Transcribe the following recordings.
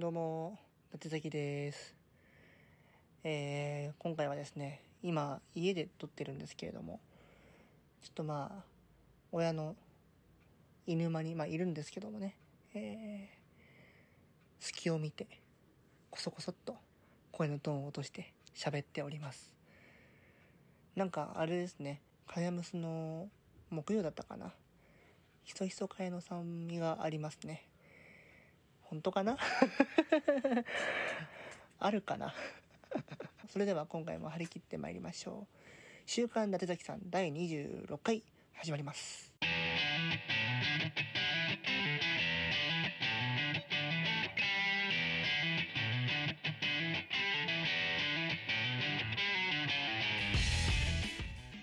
どうも、夏崎です。えー、今回はですね、今、家で撮ってるんですけれども、ちょっとまあ、親の犬間に、まあ、いるんですけどもね、えー、隙を見て、こそこそっと声のトーンを落として喋っております。なんか、あれですね、かやむすの木曜だったかな？ひそひそかやの酸味がありますね。本当かな？あるかな？それでは今回も張り切ってまいりましょう。週刊伊達崎さん第26回始まります。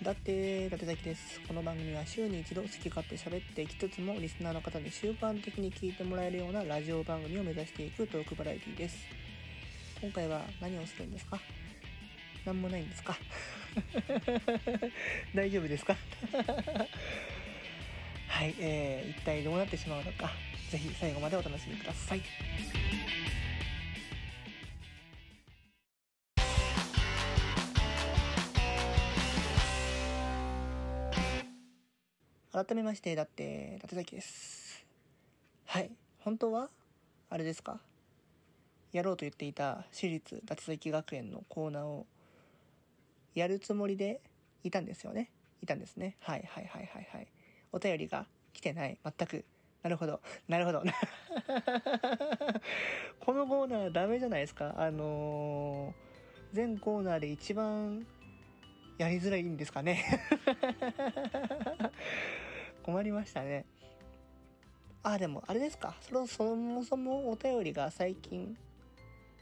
だって、伊達崎です。この番組は週に一度好き勝手喋っていきつつもリスナーの方に習慣的に聞いてもらえるようなラジオ番組を目指していくトークバラエティです。今回は何をするんですか？何もないんですか？大丈夫ですか？はい、えー、一体どうなってしまうのか、ぜひ最後までお楽しみください。改めまして、だって、伊達崎です。はい、本当はあれですか？やろうと言っていた私立伊達崎学園のコーナーをやるつもりでいたんですよね？いたんですね。はいはいはいはいはい。お便りが来てない。全く。なるほど。なるほど。このコーナーダメじゃないですか？あのー、全コーナーで一番やりづらいんですかね。困りましたね。あ、でもあれですか。そのそもそもお便りが最近、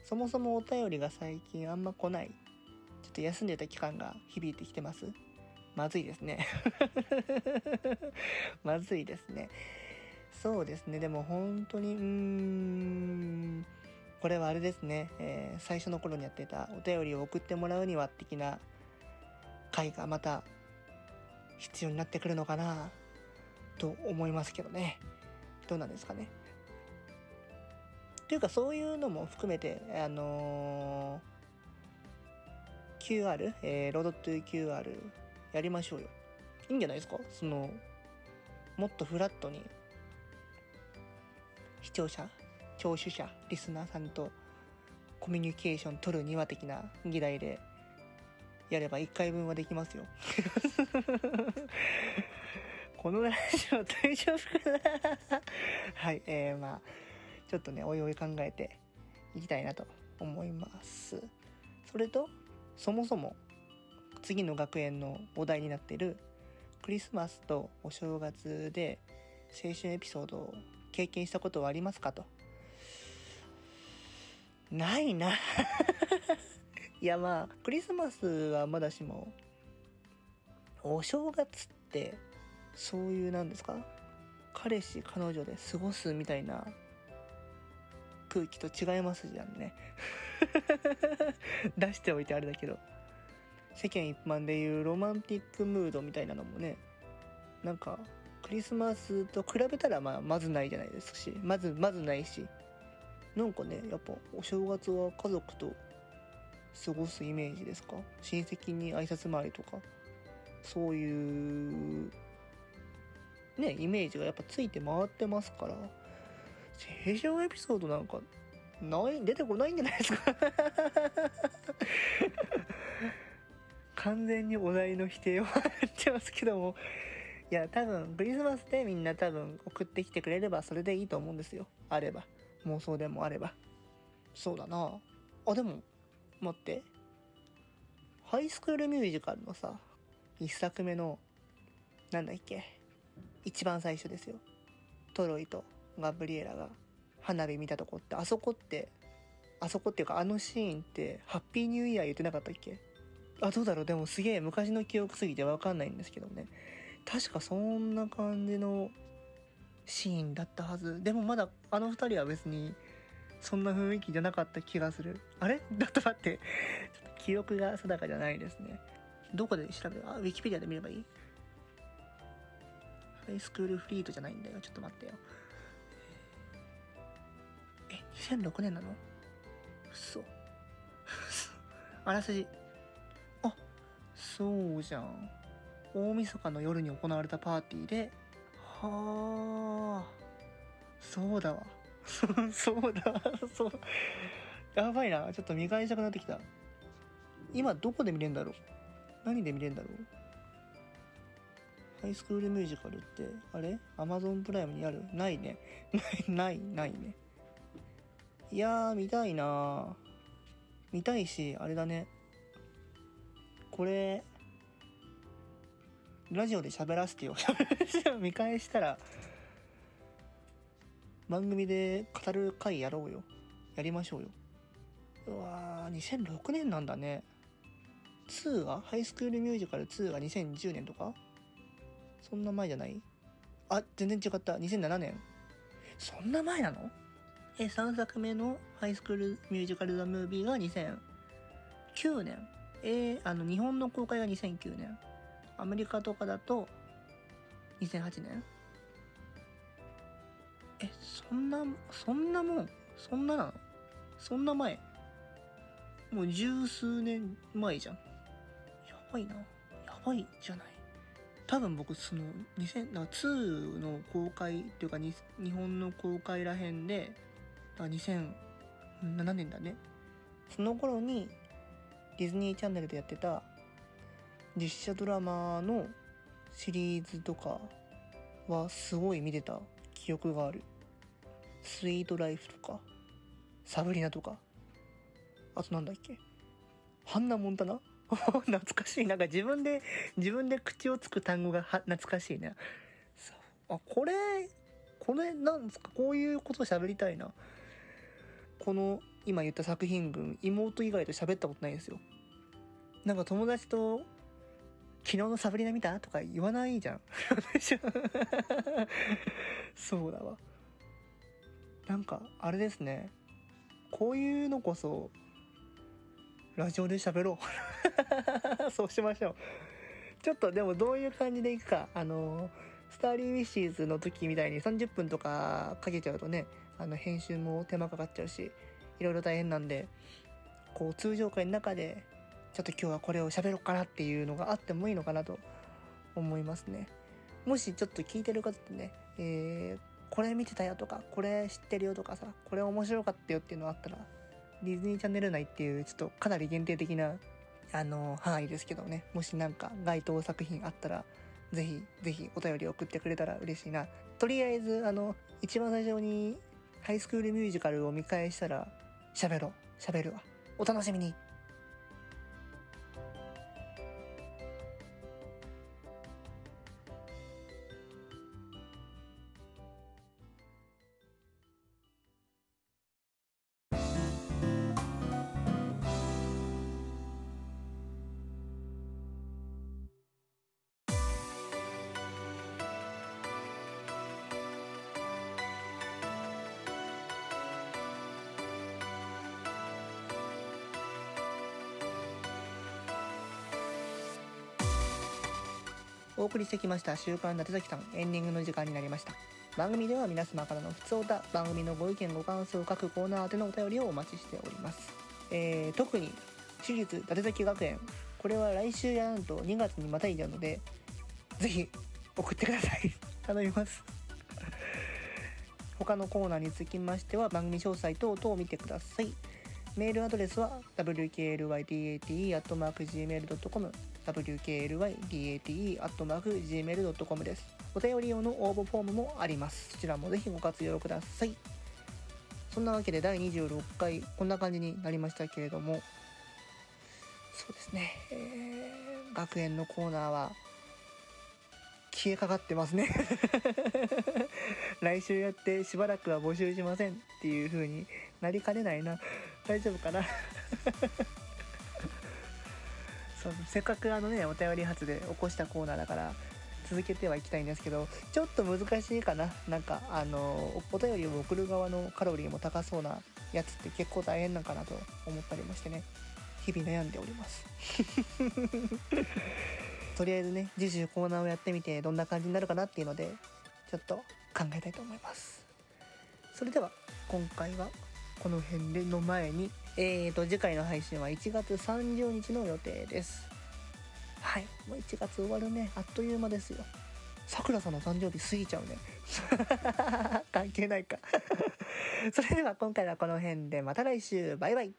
そもそもお便りが最近あんま来ない。ちょっと休んでた期間が響いてきてます。まずいですね。まずいですね。そうですね。でも本当に、うーん、これはあれですね。えー最初の頃にやってたお便りを送ってもらうには的な回がまた必要になってくるのかなと思いますけどね。どうなんですかね。というかそういうのも含めて、あのー QR、えー、ロードトゥ QR やりましょうよ。いいんじゃないですか？その、もっとフラットに、視聴者、聴取者、リスナーさんとコミュニケーション取るには的な議題でやれば1回分はできますよ。このラジオ大丈夫かな？はい、えー、まあ、ちょっとね、おいおい考えていきたいなと思います。それと、そもそも、次の学園のお題になっている、クリスマスとお正月で青春エピソードを経験したことはありますかと？ないな。いやまあ、クリスマスはまだしも、お正月って、そういうなんですか？彼氏彼女で過ごすみたいな空気と違いますじゃんね。出しておいてあれだけど。世間一般でいうロマンティックムードみたいなのもねなんかクリスマスと比べたらまあまずないじゃないですし。まずまずないし。なんかねやっぱお正月は家族と過ごすイメージですか？親戚に挨拶回りとか？そういうね、イメージがやっぱついて回ってますから、青春エピソードなんか、ない、出てこないんじゃないですか？完全にお題の否定をやってますけども、いや、多分、クリスマスでみんな多分送ってきてくれればそれでいいと思うんですよ。あれば。妄想でもあれば。そうだなあ、でも、待って。ハイスクールミュージカルのさ、一作目の、なんだっけ。一番最初ですよ。トロイとガブリエラが花火見たとこってあそこってあそこっていうかあのシーンってハッピーニューイヤー言ってなかったっけ。あどうだろう。でもすげえ昔の記憶すぎてわかんないんですけどね。確かそんな感じのシーンだったはず。でもまだあの二人は別にそんな雰囲気じゃなかった気がする。あれ？だって待って。ちょっと記憶が定かじゃないですね。どこで調べる？あウィキペディアで見ればいい？ハイスクールフリートじゃないんだよ。ちょっと待ってよ。え、2006年なの？嘘。あらすじ。あそうじゃん。大晦日の夜に行われたパーティーで。はあ。そうだわ。そうだそう。やばいなちょっと見返したくなってきた。今どこで見れんだろう？何で見れんだろう？ハイスクールミュージカルってあれ？アマゾンプライムにある？ないね。ないないないね。いやー見たいな。見たいしあれだね。これラジオで喋らせてよ。見返したら番組で語る回やろうよ。やりましょうよ。うわー2006年なんだね。2が？ハイスクールミュージカル2が2010年とか？そんな前じゃない？あ全然違った。2007年そんな前なの？え3作目のハイスクールミュージカル・ザ・ムービーが2009年えー、あの日本の公開が2009年アメリカとかだと2008年えそんなそんなもんそんななの？そんな前？もう十数年前じゃん。やばいな。やばいじゃない。多分僕その2000だ2の公開っていうか日本の公開らへんでだ2007年だね。その頃にディズニーチャンネルでやってた実写ドラマのシリーズとかはすごい見てた。記憶がある。スイートライフとかサブリナとか。あとなんだっけ。ハンナ・モンタナ？懐かしい。なんか自分で自分で口をつく単語が懐かしいね。あこれこれなんですか？こういうこと喋りたいな。この今言った作品群妹以外と喋ったことないんですよ。なんか友達と昨日のサブリナ見た？とか言わないじゃん。そうだわ。なんかあれですね。こういうのこそラジオで喋ろう。そうしましょう。ちょっとでもどういう感じでいくか。あのスターリーウィッシーズの時みたいに30分とかかけちゃうとねあの編集も手間かかっちゃうしいろいろ大変なんでこう通常回の中でちょっと今日はこれを喋ろうかなっていうのがあってもいいのかなと思いますね。もしちょっと聞いてる方ってね、えー、これ見てたよとかこれ知ってるよとかさこれ面白かったよっていうのあったらディズニーチャンネル内っていうちょっとかなり限定的なあの範囲ですけどね。もしなんか該当作品あったらぜひぜひお便り送ってくれたら嬉しいな。とりあえずあの一番最初にハイスクールミュージカルを見返したら喋ろう。喋るわ。お楽しみに。お送りしてきました週刊伊達崎さんエンディングの時間になりました。番組では皆様からの普通歌番組のご意見ご感想各コーナー宛てのお便りをお待ちしております。えー、特に私立伊達崎学園これは来週やなんと2月にまたいじゃうのでぜひ送ってください。頼みます。他のコーナーにつきましては番組詳細等々を見てください。メールアドレスは wklyt80-gmail.com wklytate.gmail.com wklytate.gmail.com です。お便り用の応募フォームもあります。そちらもぜひご活用ください。そんなわけで第26回こんな感じになりましたけれどもそうですね、えー、学園のコーナーは消えかかってますね 来週やってしばらくは募集しませんっていう風になりかねないな大丈夫かな？せっかくあのねお便り発で起こしたコーナーだから続けてはいきたいんですけどちょっと難しいかな。なんかあのお便りを送る側のカロリーも高そうなやつって結構大変なんかなと思ったりもしてね。日々悩んでおります。とりあえずね次週コーナーをやってみてどんな感じになるかなっていうのでちょっと考えたいと思います。それでは今回はこの辺での前に、えーと、次回の配信は1月30日の予定です。はい。もう1月終わるね。あっという間ですよ。さくらさんの誕生日過ぎちゃうね。関係ないか それでは今回はこの辺でまた来週。バイバイ。